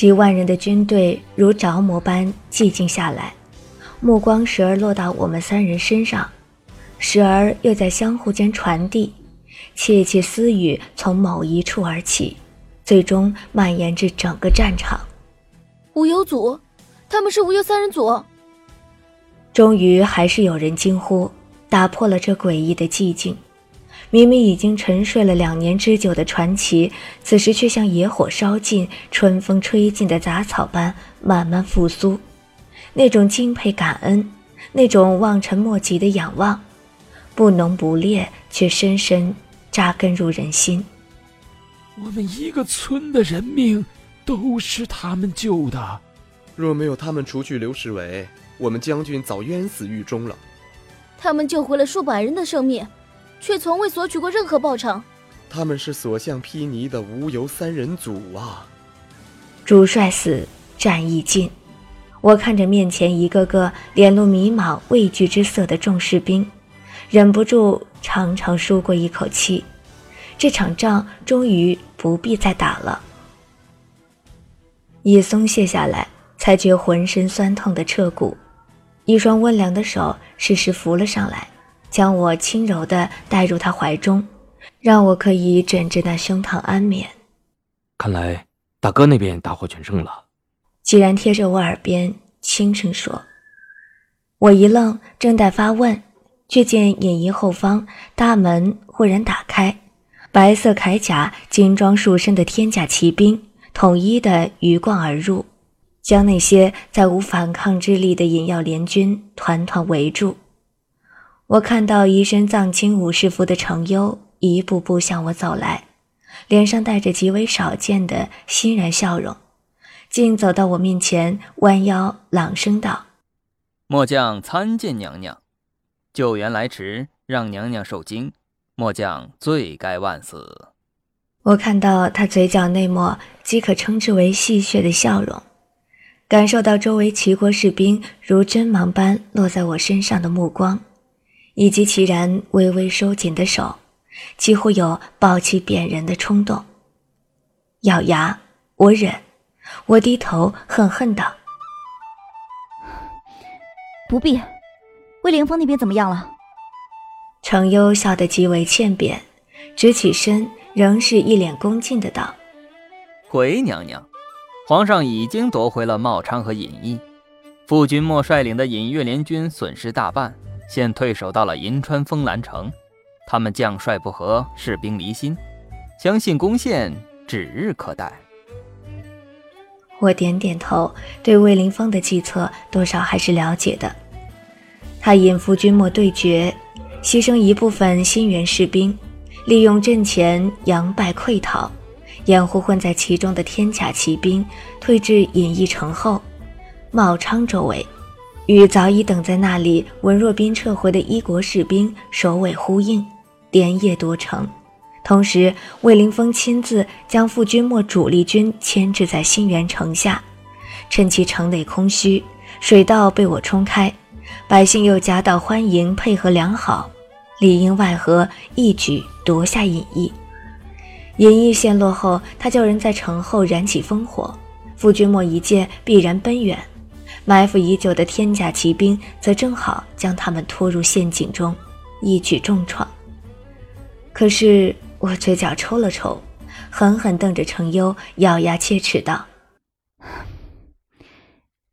几万人的军队如着魔般寂静下来，目光时而落到我们三人身上，时而又在相互间传递，窃窃私语从某一处而起，最终蔓延至整个战场。无忧组，他们是无忧三人组。终于还是有人惊呼，打破了这诡异的寂静。明明已经沉睡了两年之久的传奇，此时却像野火烧尽、春风吹尽的杂草般慢慢复苏。那种敬佩、感恩，那种望尘莫及的仰望，不浓不烈，却深深扎根入人心。我们一个村的人命都是他们救的，若没有他们除去刘世伟，我们将军早冤死狱中了。他们救回了数百人的生命。却从未索取过任何报偿。他们是所向披靡的无由三人组啊！主帅死，战役尽。我看着面前一个个脸露迷茫、畏惧之色的众士兵，忍不住长长舒过一口气。这场仗终于不必再打了。一松懈下来，才觉浑身酸痛的彻骨，一双温凉的手适时扶了上来。将我轻柔地带入他怀中，让我可以枕着那胸膛安眠。看来大哥那边大获全胜了。既然贴着我耳边轻声说，我一愣，正待发问，却见隐仪后方大门忽然打开，白色铠甲、金装束身的天甲骑兵统一的鱼贯而入，将那些再无反抗之力的隐药联军团团围住。我看到一身藏青武士服的程优一步步向我走来，脸上带着极为少见的欣然笑容，竟走到我面前，弯腰朗声道：“末将参见娘娘，救援来迟，让娘娘受惊，末将罪该万死。”我看到他嘴角那抹即可称之为戏谑的笑容，感受到周围齐国士兵如针芒般落在我身上的目光。以及其然微微收紧的手，几乎有抱起扁人的冲动。咬牙，我忍。我低头，恨恨道：“不必。”魏凌风那边怎么样了？程优笑得极为欠扁，直起身，仍是一脸恭敬的道：“回娘娘，皇上已经夺回了茂昌和尹邑，傅君莫率领的尹月联军损失大半。”现退守到了银川丰兰城，他们将帅不和，士兵离心，相信攻陷指日可待。我点点头，对魏凌风的计策多少还是了解的。他引伏军末对决，牺牲一部分新援士兵，利用阵前佯败溃逃，掩护混在其中的天甲骑兵退至隐逸城后，茂昌周围。与早已等在那里文若斌撤回的一国士兵首尾呼应，连夜夺城。同时，魏凌风亲自将傅君莫主力军牵制在新源城下，趁其城内空虚，水道被我冲开，百姓又夹道欢迎，配合良好，里应外合，一举夺下隐逸。隐逸陷落后，他叫人在城后燃起烽火，傅君莫一见，必然奔远。埋伏已久的天甲骑兵则正好将他们拖入陷阱中，一举重创。可是我嘴角抽了抽，狠狠瞪着程优，咬牙切齿道：“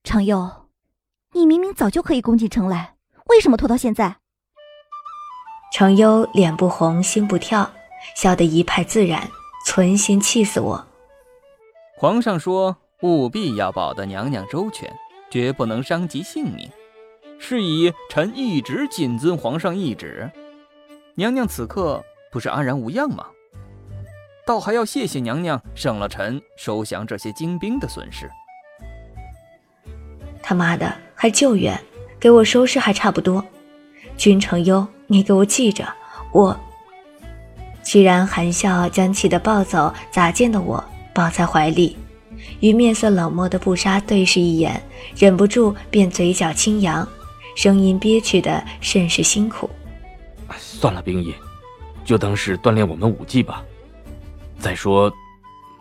程优，你明明早就可以攻进城来，为什么拖到现在？”程优脸不红心不跳，笑得一派自然，存心气死我。皇上说，务必要保得娘娘周全。绝不能伤及性命，是以臣一直谨遵皇上懿旨。娘娘此刻不是安然无恙吗？倒还要谢谢娘娘，省了臣收降这些精兵的损失。他妈的，还救援，给我收尸还差不多。君承优，你给我记着，我。齐然含笑将气得暴走砸剑的我抱在怀里。与面色冷漠的布莎对视一眼，忍不住便嘴角轻扬，声音憋屈的甚是辛苦。算了，冰衣，就当是锻炼我们武技吧。再说，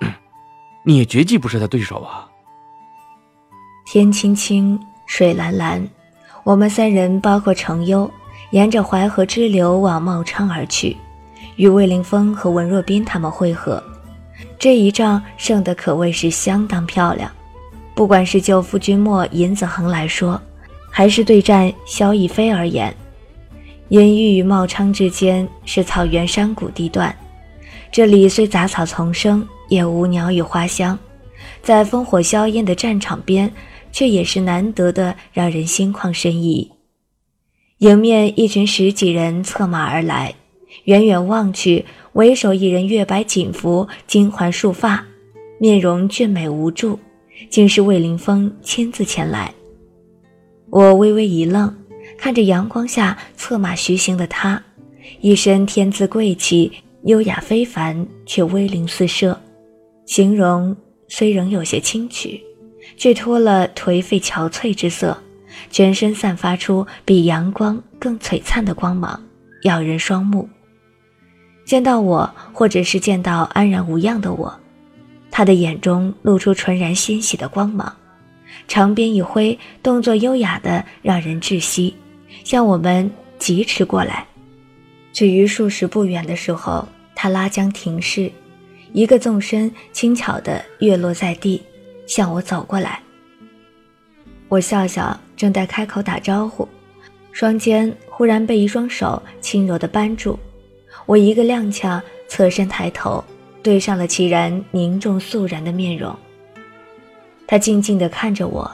你也绝技不是他对手啊。天青青，水蓝蓝，我们三人包括程优，沿着淮河支流往茂昌而去，与魏凌风和文若冰他们会合。这一仗胜得可谓是相当漂亮，不管是就夫君莫尹子恒来说，还是对战萧逸飞而言，隐喻与茂昌之间是草原山谷地段，这里虽杂草丛生，也无鸟语花香，在烽火硝烟的战场边。却也是难得的，让人心旷神怡。迎面一群十几人策马而来，远远望去，为首一人月白锦服，金环束发，面容俊美无助，竟是魏凌风亲自前来。我微微一愣，看着阳光下策马徐行的他，一身天姿贵气，优雅非凡，却威灵四射，形容虽仍有些轻曲。却脱了颓废憔悴之色，全身散发出比阳光更璀璨的光芒，耀人双目。见到我，或者是见到安然无恙的我，他的眼中露出纯然欣喜的光芒，长鞭一挥，动作优雅的让人窒息，向我们疾驰过来。至于数十步远的时候，他拉缰停势，一个纵身，轻巧的跃落在地。向我走过来，我笑笑，正待开口打招呼，双肩忽然被一双手轻柔地扳住，我一个踉跄，侧身抬头，对上了齐然凝重肃然的面容。他静静地看着我，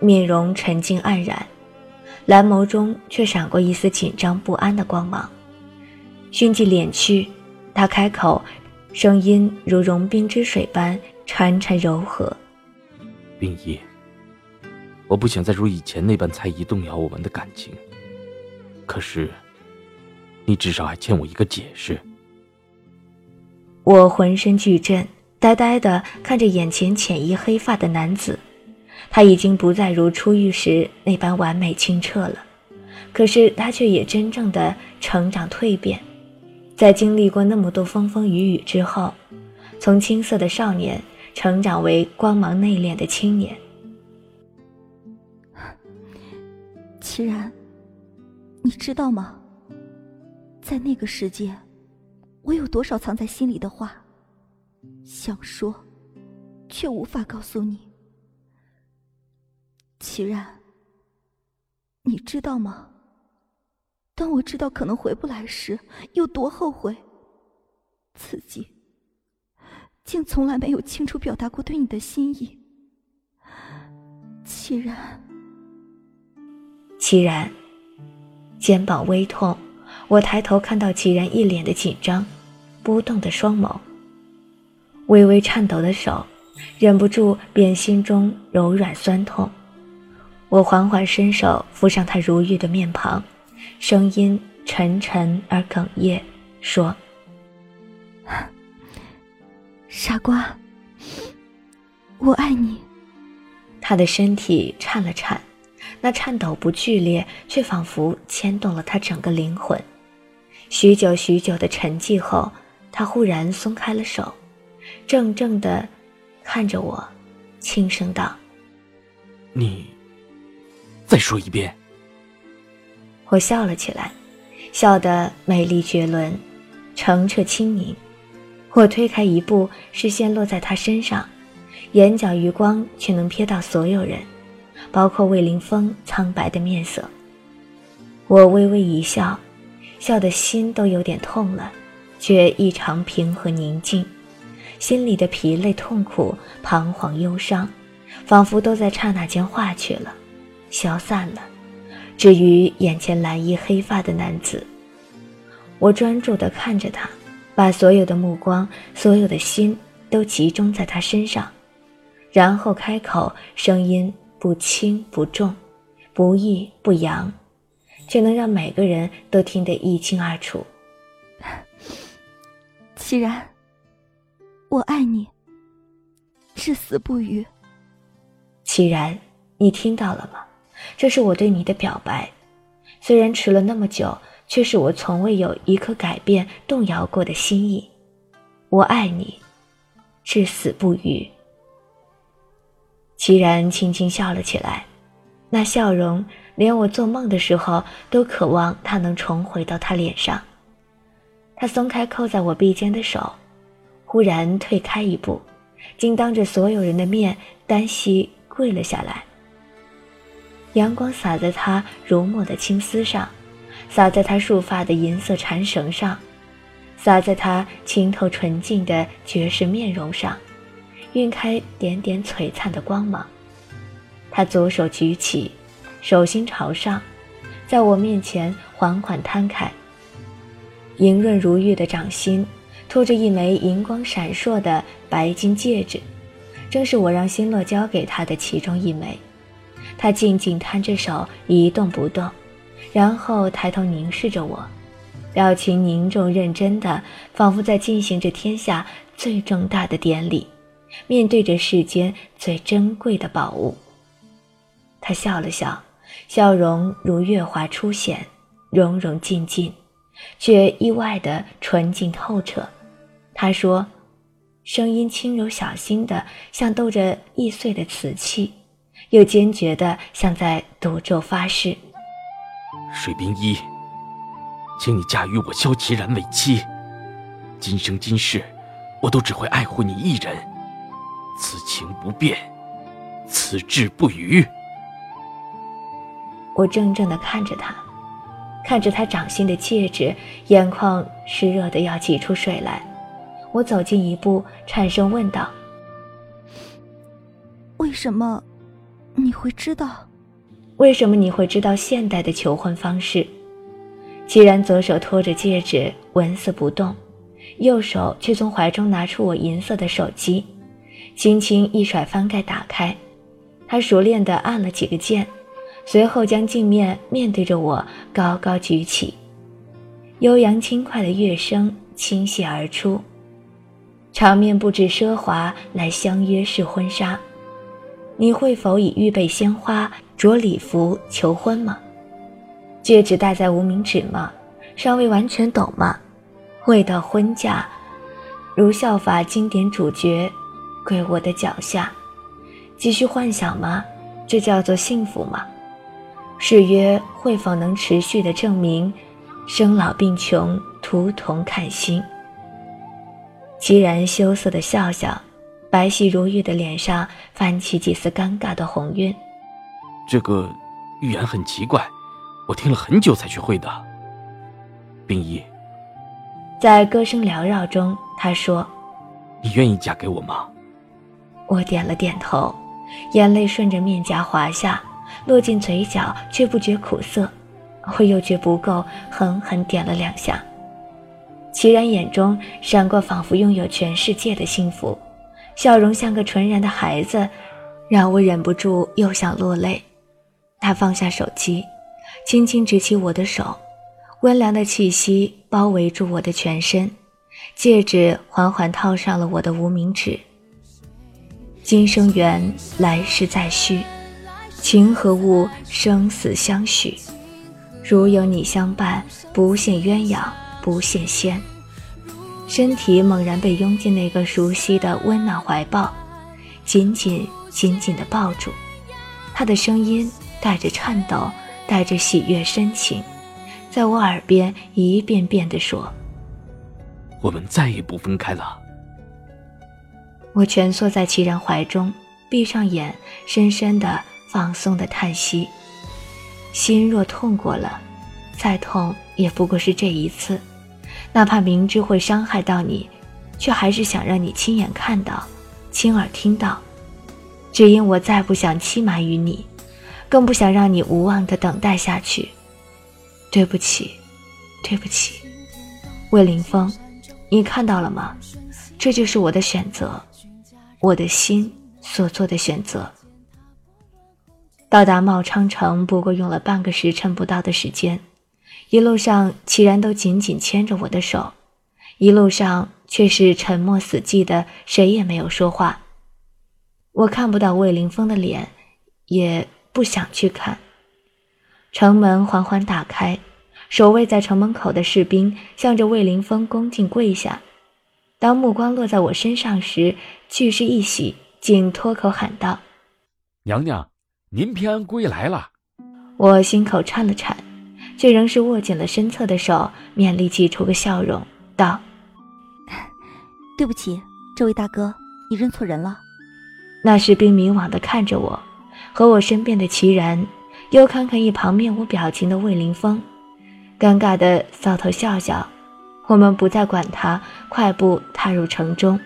面容沉静黯然，蓝眸中却闪过一丝紧张不安的光芒。迅即敛去，他开口，声音如融冰之水般潺潺柔和。冰衣，我不想再如以前那般猜疑动摇我们的感情。可是，你至少还欠我一个解释。我浑身剧震，呆呆地看着眼前浅衣黑发的男子，他已经不再如初遇时那般完美清澈了，可是他却也真正的成长蜕变，在经历过那么多风风雨雨之后，从青涩的少年。成长为光芒内敛的青年，齐然，你知道吗？在那个世界，我有多少藏在心里的话，想说，却无法告诉你。齐然，你知道吗？当我知道可能回不来时，有多后悔，自己。竟从来没有清楚表达过对你的心意，齐然。齐然，肩膀微痛，我抬头看到齐然一脸的紧张，波动的双眸，微微颤抖的手，忍不住便心中柔软酸痛。我缓缓伸手扶上他如玉的面庞，声音沉沉而哽咽，说。傻瓜，我爱你。他的身体颤了颤，那颤抖不剧烈，却仿佛牵动了他整个灵魂。许久许久的沉寂后，他忽然松开了手，怔怔的看着我，轻声道：“你再说一遍。”我笑了起来，笑得美丽绝伦，澄澈清明。我推开一步，视线落在他身上，眼角余光却能瞥到所有人，包括魏凌风苍白的面色。我微微一笑，笑的心都有点痛了，却异常平和宁静，心里的疲累、痛苦、彷徨、忧伤，仿佛都在刹那间化去了，消散了。至于眼前蓝衣黑发的男子，我专注地看着他。把所有的目光、所有的心都集中在他身上，然后开口，声音不轻不重，不抑不扬，却能让每个人都听得一清二楚。齐然，我爱你，至死不渝。齐然，你听到了吗？这是我对你的表白，虽然迟了那么久。却是我从未有一刻改变、动摇过的心意。我爱你，至死不渝。齐然轻轻笑了起来，那笑容连我做梦的时候都渴望它能重回到他脸上。他松开扣在我臂间的手，忽然退开一步，竟当着所有人的面单膝跪了下来。阳光洒在他如墨的青丝上，洒在他束发的银色缠绳上，洒在他清透纯净的绝世面容上，晕开点点璀璨的光芒。他左手举起，手心朝上，在我面前缓缓摊开。莹润如玉的掌心，托着一枚银光闪烁的白金戒指，正是我让星洛交给他的其中一枚。他静静摊着手，一动不动，然后抬头凝视着我，表情凝重认真的，仿佛在进行着天下最重大的典礼，面对着世间最珍贵的宝物。他笑了笑，笑容如月华初显，融融静静。却意外的纯净透彻。他说，声音轻柔小心的，像斗着易碎的瓷器，又坚决的像在赌咒发誓。水冰一，请你嫁与我萧齐然为妻，今生今世，我都只会爱护你一人，此情不变，此志不渝。我怔怔地看着他。看着他掌心的戒指，眼眶湿热的要挤出水来。我走近一步，颤声问道：“为什么你会知道？为什么你会知道现代的求婚方式？”既然左手托着戒指，纹丝不动，右手却从怀中拿出我银色的手机，轻轻一甩翻盖打开，他熟练地按了几个键。随后将镜面面对着我高高举起，悠扬轻快的乐声倾泻而出。场面布置奢华，来相约试婚纱。你会否已预备鲜花、着礼服求婚吗？戒指戴在无名指吗？尚未完全懂吗？未到婚嫁，如效法经典主角，跪我的脚下，继续幻想吗？这叫做幸福吗？誓约会否能持续的证明，生老病穷，图同看心。凄然羞涩的笑笑，白皙如玉的脸上泛起几丝尴尬的红晕。这个预言很奇怪，我听了很久才学会的。冰衣，在歌声缭绕中，他说：“你愿意嫁给我吗？”我点了点头，眼泪顺着面颊滑下。落进嘴角，却不觉苦涩。我又觉不够，狠狠点了两下。齐然眼中闪过仿佛拥有全世界的幸福，笑容像个纯然的孩子，让我忍不住又想落泪。他放下手机，轻轻执起我的手，温凉的气息包围住我的全身，戒指缓缓套上了我的无名指。今生缘，来世再续。情和物，生死相许。如有你相伴，不羡鸳鸯，不羡仙。身体猛然被拥进那个熟悉的温暖怀抱，紧紧紧紧地抱住。他的声音带着颤抖，带着喜悦深情，在我耳边一遍遍地说：“我们再也不分开了。”我蜷缩在齐然怀中，闭上眼，深深的。放松的叹息，心若痛过了，再痛也不过是这一次。哪怕明知会伤害到你，却还是想让你亲眼看到，亲耳听到。只因我再不想欺瞒于你，更不想让你无望的等待下去。对不起，对不起，魏凌风，你看到了吗？这就是我的选择，我的心所做的选择。到达茂昌城不过用了半个时辰不到的时间，一路上齐然都紧紧牵着我的手，一路上却是沉默死寂的，谁也没有说话。我看不到魏凌风的脸，也不想去看。城门缓缓打开，守卫在城门口的士兵向着魏凌风恭敬跪下。当目光落在我身上时，俱是一喜，竟脱口喊道。娘娘，您平安归来了。我心口颤了颤，却仍是握紧了身侧的手，勉力挤出个笑容，道：“ 对不起，这位大哥，你认错人了。”那士兵迷惘地看着我，和我身边的齐然，又看看一旁面无表情的魏凌风，尴尬地搔头笑笑。我们不再管他，快步踏入城中。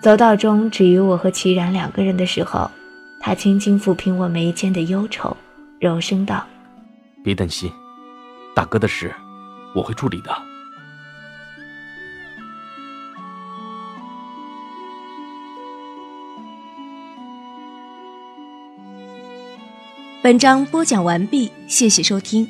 走道中只余我和齐然两个人的时候，他轻轻抚平我眉间的忧愁，柔声道：“别担心，大哥的事我会处理的。”本章播讲完毕，谢谢收听。